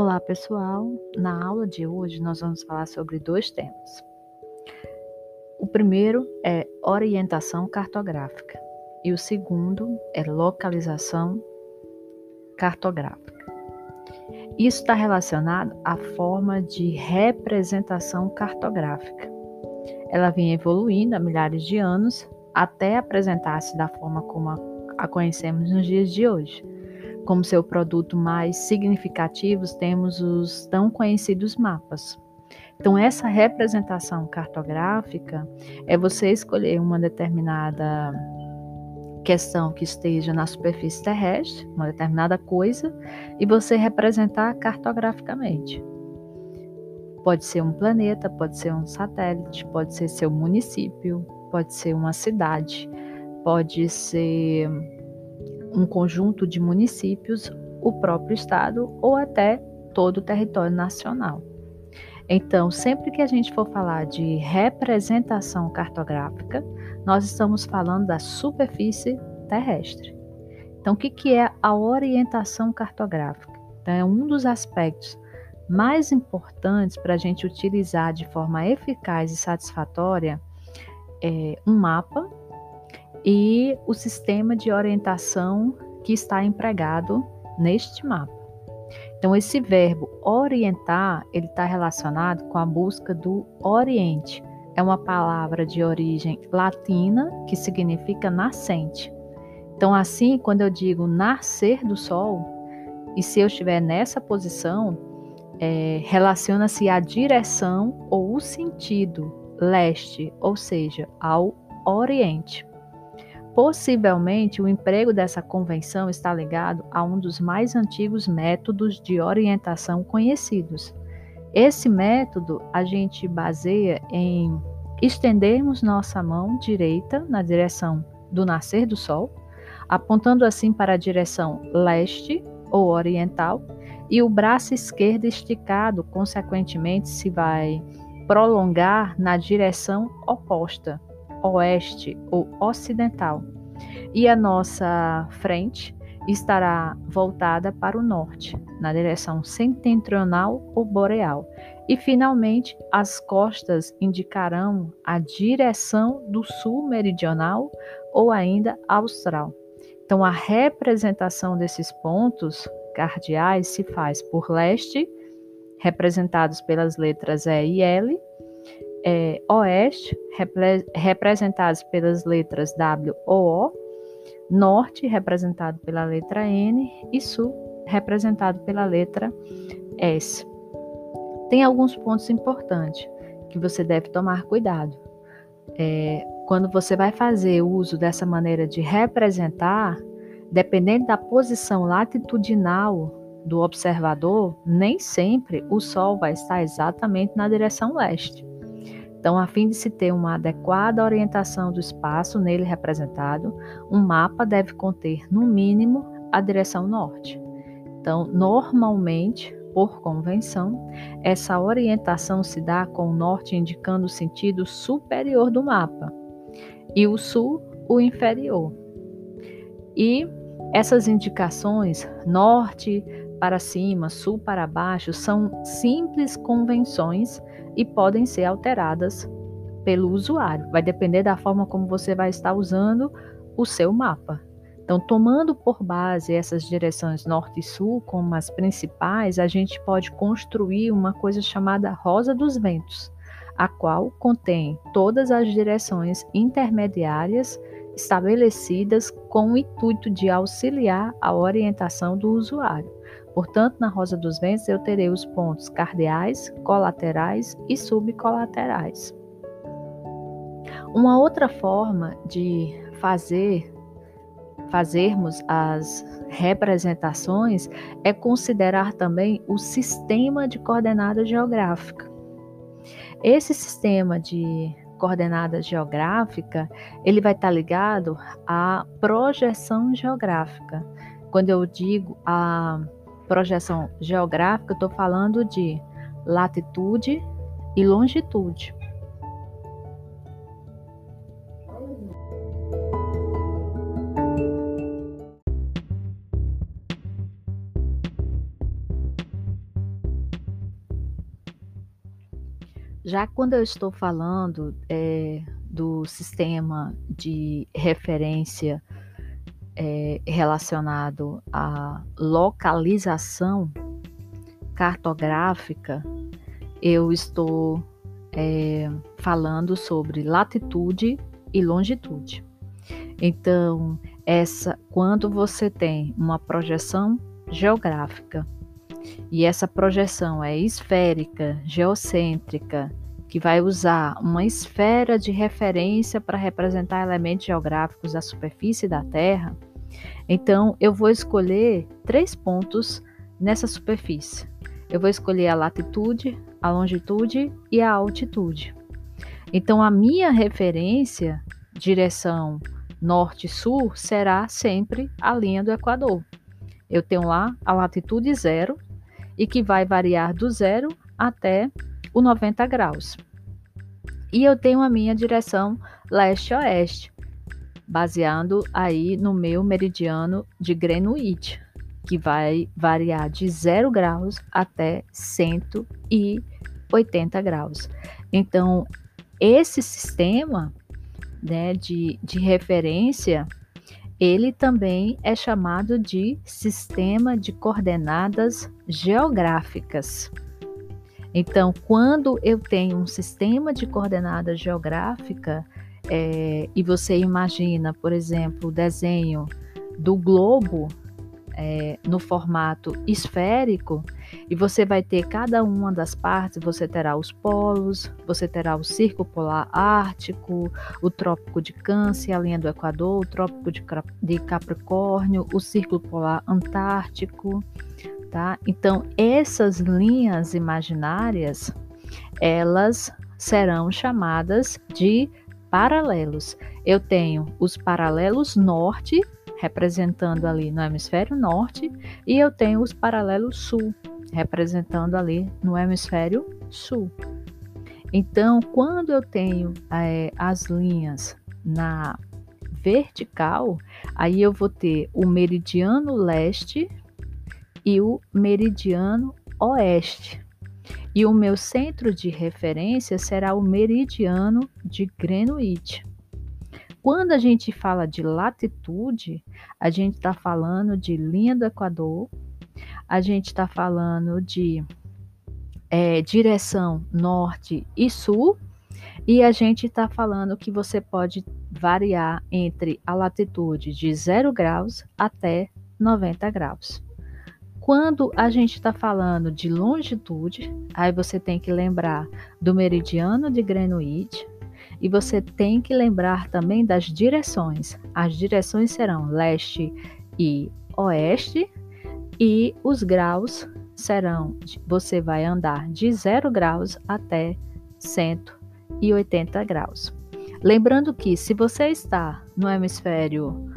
Olá, pessoal! Na aula de hoje nós vamos falar sobre dois temas. O primeiro é orientação cartográfica e o segundo é localização cartográfica. Isso está relacionado à forma de representação cartográfica. Ela vem evoluindo há milhares de anos até apresentar-se da forma como a conhecemos nos dias de hoje como seu produto mais significativo, temos os tão conhecidos mapas. Então, essa representação cartográfica é você escolher uma determinada questão que esteja na superfície terrestre, uma determinada coisa, e você representar cartograficamente. Pode ser um planeta, pode ser um satélite, pode ser seu município, pode ser uma cidade, pode ser um conjunto de municípios, o próprio estado ou até todo o território nacional. Então, sempre que a gente for falar de representação cartográfica, nós estamos falando da superfície terrestre. Então, o que, é a orientação cartográfica? Então, é um dos aspectos mais importantes para a gente utilizar de forma eficaz e satisfatória é, um mapa e o sistema de orientação que está empregado neste mapa. Então, esse verbo orientar, ele está relacionado com a busca do Oriente. É uma palavra de origem latina que significa nascente. Então, assim, quando eu digo nascer do sol, e se eu estiver nessa posição, é, relaciona-se à direção ou o sentido leste, ou seja, ao Oriente. Possivelmente, o emprego dessa convenção está ligado a um dos mais antigos métodos de orientação conhecidos. Esse método a gente baseia em estendermos nossa mão direita na direção do nascer do sol, apontando assim para a direção leste ou oriental, e o braço esquerdo esticado, consequentemente, se vai prolongar na direção oposta, oeste ou ocidental, e a nossa frente estará voltada para o norte, na direção setentrional ou boreal. E finalmente, as costas indicarão a direção do sul meridional ou ainda austral. Então, a representação desses pontos cardeais se faz por leste, representados pelas letras E e L, é, oeste, repre representados pelas letras W ou O, norte, representado pela letra N, e sul, representado pela letra S. Tem alguns pontos importantes que você deve tomar cuidado. É, quando você vai fazer uso dessa maneira de representar, dependendo da posição latitudinal do observador, nem sempre o Sol vai estar exatamente na direção leste. Então, a fim de se ter uma adequada orientação do espaço nele representado, um mapa deve conter, no mínimo, a direção norte. Então, normalmente, por convenção, essa orientação se dá com o norte indicando o sentido superior do mapa e o sul o inferior. E essas indicações, norte para cima, sul para baixo, são simples convenções e podem ser alteradas pelo usuário. Vai depender da forma como você vai estar usando o seu mapa. Então, tomando por base essas direções norte e sul como as principais, a gente pode construir uma coisa chamada Rosa dos Ventos, a qual contém todas as direções intermediárias estabelecidas com o intuito de auxiliar a orientação do usuário. Portanto, na rosa dos ventos eu terei os pontos cardeais, colaterais e subcolaterais. Uma outra forma de fazer fazermos as representações é considerar também o sistema de coordenada geográfica. Esse sistema de coordenada geográfica, ele vai estar ligado à projeção geográfica. Quando eu digo a projeção geográfica, eu estou falando de latitude e longitude. Já quando eu estou falando é, do sistema de referência é, relacionado à localização cartográfica, eu estou é, falando sobre latitude e longitude. Então, essa, quando você tem uma projeção geográfica e essa projeção é esférica, geocêntrica, que vai usar uma esfera de referência para representar elementos geográficos da superfície da Terra, então eu vou escolher três pontos nessa superfície. Eu vou escolher a latitude, a longitude e a altitude. Então a minha referência, direção norte-sul, será sempre a linha do Equador. Eu tenho lá a latitude zero e que vai variar do zero até o 90 graus. E eu tenho a minha direção leste-oeste, baseando aí no meu meridiano de Greenwich, que vai variar de 0 graus até 180 graus. Então, esse sistema né, de, de referência, ele também é chamado de sistema de coordenadas geográficas. Então, quando eu tenho um sistema de coordenada geográfica é, e você imagina, por exemplo, o desenho do globo é, no formato esférico, e você vai ter cada uma das partes, você terá os polos, você terá o círculo polar ártico, o trópico de Câncer, a linha do Equador, o trópico de Capricórnio, o círculo polar antártico, tá? Então, essas linhas imaginárias, elas serão chamadas de paralelos. Eu tenho os paralelos norte, representando ali no hemisfério norte, e eu tenho os paralelos sul, representando ali no hemisfério sul. Então, quando eu tenho é, as linhas na vertical, aí eu vou ter o meridiano leste e o meridiano oeste. E o meu centro de referência será o meridiano de Greenwich. Quando a gente fala de latitude, a gente está falando de linha do Equador, a gente está falando de é, direção norte e sul, e a gente está falando que você pode variar entre a latitude de 0 graus até 90 graus. Quando a gente está falando de longitude, aí você tem que lembrar do meridiano de Greenwich e você tem que lembrar também das direções. As direções serão leste e oeste e os graus serão, você vai andar de 0 graus até 180 graus. Lembrando que se você está no hemisfério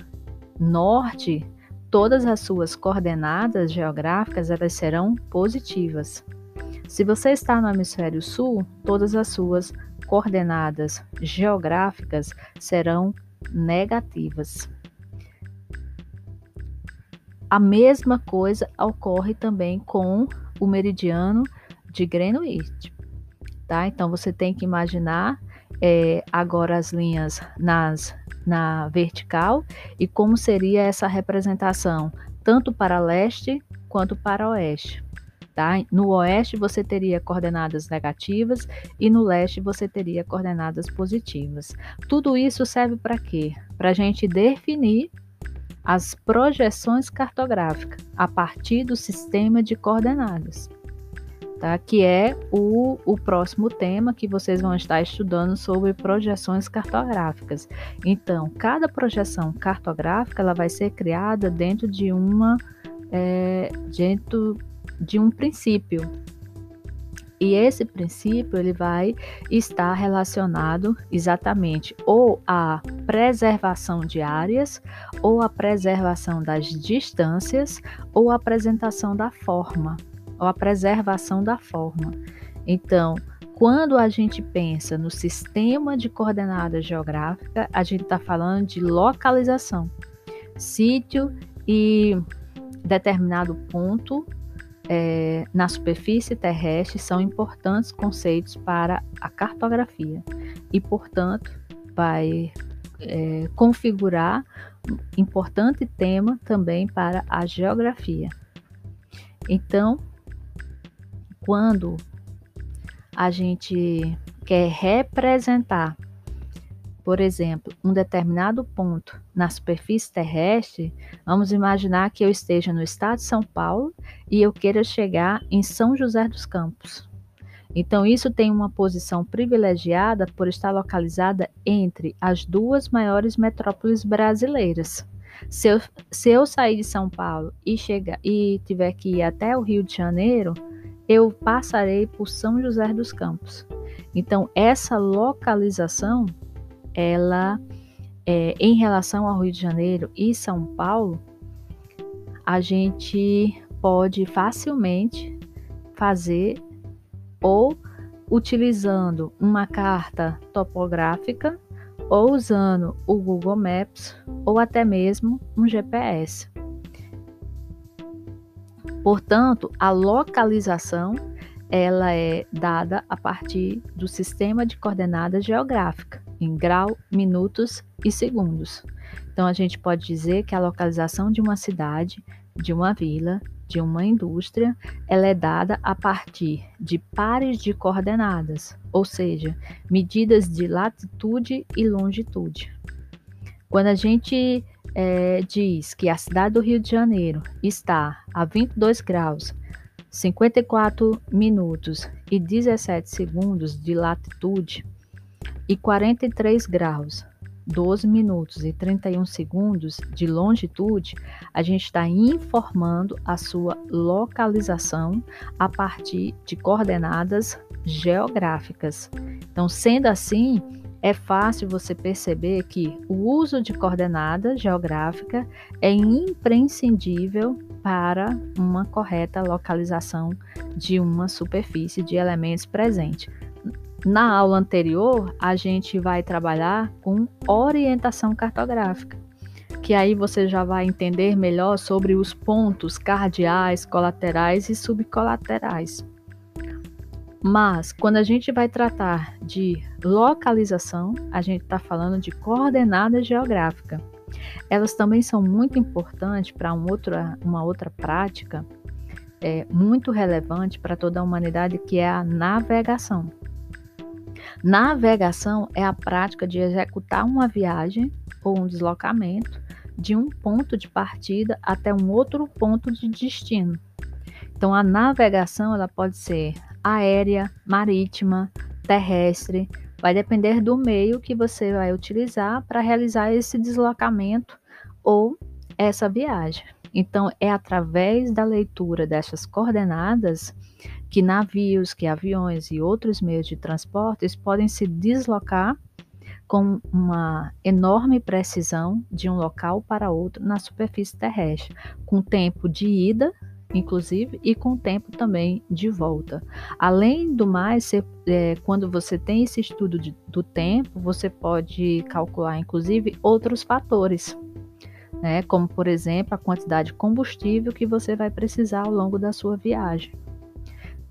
norte, todas as suas coordenadas geográficas elas serão positivas. Se você está no hemisfério sul, todas as suas coordenadas geográficas serão negativas. A mesma coisa ocorre também com o meridiano de Greenwich, tá? Então você tem que imaginar é, agora as linhas nas na vertical e como seria essa representação, tanto para leste quanto para oeste. Tá? No oeste você teria coordenadas negativas e no leste você teria coordenadas positivas. Tudo isso serve para quê? Para a gente definir as projeções cartográficas a partir do sistema de coordenadas tá? que é o, o próximo tema que vocês vão estar estudando sobre projeções cartográficas. Então, cada projeção cartográfica ela vai ser criada dentro de uma é, dentro de um princípio. E esse princípio ele vai estar relacionado exatamente ou à preservação de áreas, ou à preservação das distâncias, ou à apresentação da forma ou a preservação da forma. Então, quando a gente pensa no sistema de coordenada geográfica, a gente está falando de localização, sítio e determinado ponto é, na superfície terrestre são importantes conceitos para a cartografia e, portanto, vai é, configurar importante tema também para a geografia. Então, quando a gente quer representar por exemplo, um determinado ponto na superfície terrestre, vamos imaginar que eu esteja no estado de São Paulo e eu queira chegar em São José dos Campos. Então, isso tem uma posição privilegiada por estar localizada entre as duas maiores metrópoles brasileiras. Se eu, se eu sair de São Paulo e, chegar, e tiver que ir até o Rio de Janeiro, eu passarei por São José dos Campos. Então, essa localização ela, é, em relação ao Rio de Janeiro e São Paulo, a gente pode facilmente fazer ou utilizando uma carta topográfica ou usando o Google Maps ou até mesmo um GPS. Portanto, a localização ela é dada a partir do sistema de coordenadas geográfica em grau, minutos e segundos. Então, a gente pode dizer que a localização de uma cidade, de uma vila, de uma indústria, ela é dada a partir de pares de coordenadas, ou seja, medidas de latitude e longitude. Quando a gente é, diz que a cidade do Rio de Janeiro está a 22 graus, 54 minutos e 17 segundos de latitude, e 43 graus, 12 minutos e 31 segundos de longitude, a gente está informando a sua localização a partir de coordenadas geográficas. Então, sendo assim, é fácil você perceber que o uso de coordenada geográfica é imprescindível para uma correta localização de uma superfície de elementos presentes. Na aula anterior, a gente vai trabalhar com orientação cartográfica, que aí você já vai entender melhor sobre os pontos cardeais, colaterais e subcolaterais. Mas quando a gente vai tratar de localização, a gente está falando de coordenada geográfica. Elas também são muito importantes para um uma outra prática é, muito relevante para toda a humanidade, que é a navegação. Navegação é a prática de executar uma viagem ou um deslocamento de um ponto de partida até um outro ponto de destino. Então, a navegação ela pode ser aérea, marítima, terrestre, vai depender do meio que você vai utilizar para realizar esse deslocamento ou essa viagem. Então, é através da leitura dessas coordenadas que navios, que aviões e outros meios de transportes podem se deslocar com uma enorme precisão de um local para outro na superfície terrestre, com tempo de ida, inclusive, e com tempo também de volta. Além do mais, você, é, quando você tem esse estudo de, do tempo, você pode calcular, inclusive, outros fatores. Né, como, por exemplo, a quantidade de combustível que você vai precisar ao longo da sua viagem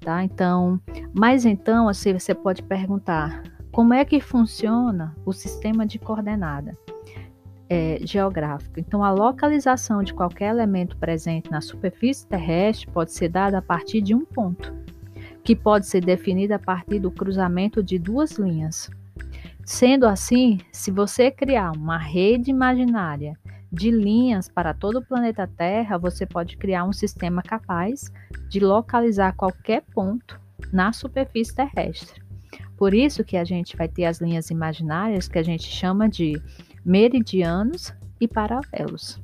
tá? Então, mas então, assim, você pode perguntar, como é que funciona o sistema de coordenada é, geográfica? Então, a localização de qualquer elemento presente na superfície terrestre pode ser dada a partir de um ponto, que pode ser definido a partir do cruzamento de duas linhas. Sendo assim, se você criar uma rede imaginária de linhas para todo o planeta Terra, você pode criar um sistema capaz de localizar qualquer ponto na superfície terrestre. Por isso que a gente vai ter as linhas imaginárias que a gente chama de meridianos e paralelos.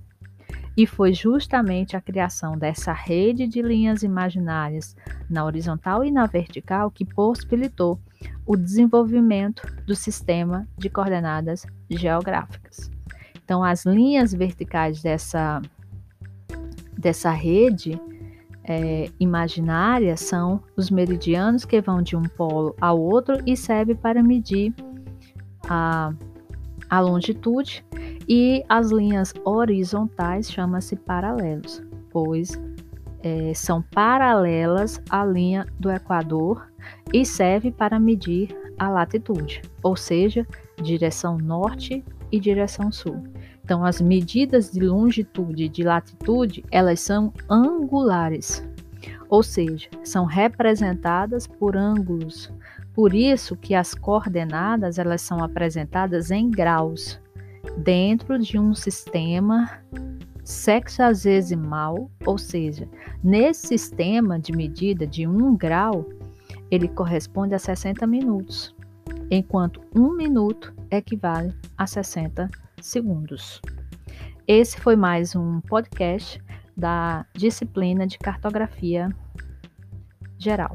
E foi justamente a criação dessa rede de linhas imaginárias na horizontal e na vertical que possibilitou o desenvolvimento do sistema de coordenadas geográficas. Então, as linhas verticais dessa, dessa rede é, imaginária são os meridianos que vão de um polo ao outro e serve para medir a, a longitude, e as linhas horizontais chamam-se paralelos, pois é, são paralelas à linha do Equador e serve para medir a latitude, ou seja, direção norte e direção sul. Então, as medidas de longitude e de latitude, elas são angulares, ou seja, são representadas por ângulos. Por isso que as coordenadas, elas são apresentadas em graus, dentro de um sistema sexagesimal, ou seja, nesse sistema de medida de um grau, ele corresponde a 60 minutos, enquanto um minuto equivale a 60 segundos. Esse foi mais um podcast da disciplina de cartografia geral.